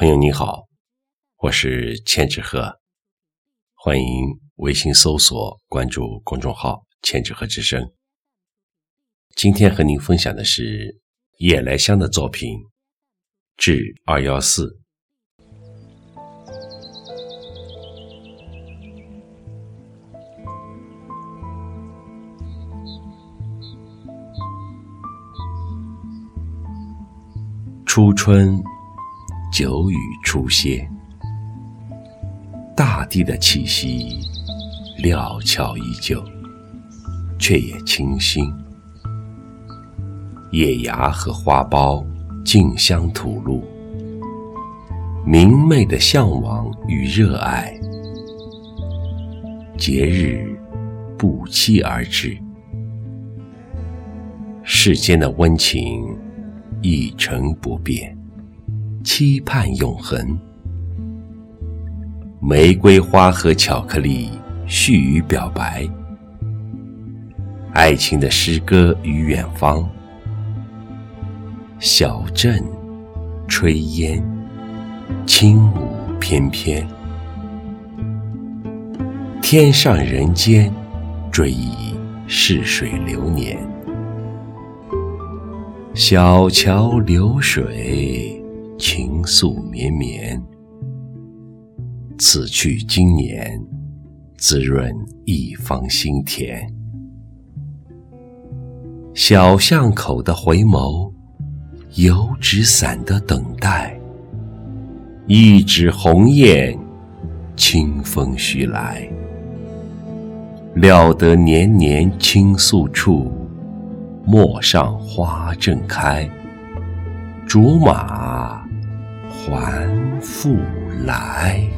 朋友你好，我是千纸鹤，欢迎微信搜索关注公众号“千纸鹤之声”。今天和您分享的是夜来香的作品《至二幺四》。初春，久雨初歇，大地的气息料峭依旧，却也清新。叶芽和花苞竞相吐露，明媚的向往与热爱。节日不期而至，世间的温情。一成不变，期盼永恒。玫瑰花和巧克力絮语表白，爱情的诗歌与远方。小镇炊烟，轻舞翩翩。天上人间，追忆逝水流年。小桥流水，情愫绵绵。此去经年，滋润一方心田。小巷口的回眸，油纸伞的等待。一纸鸿雁，清风徐来。料得年年倾诉处。陌上花正开，竹马复来。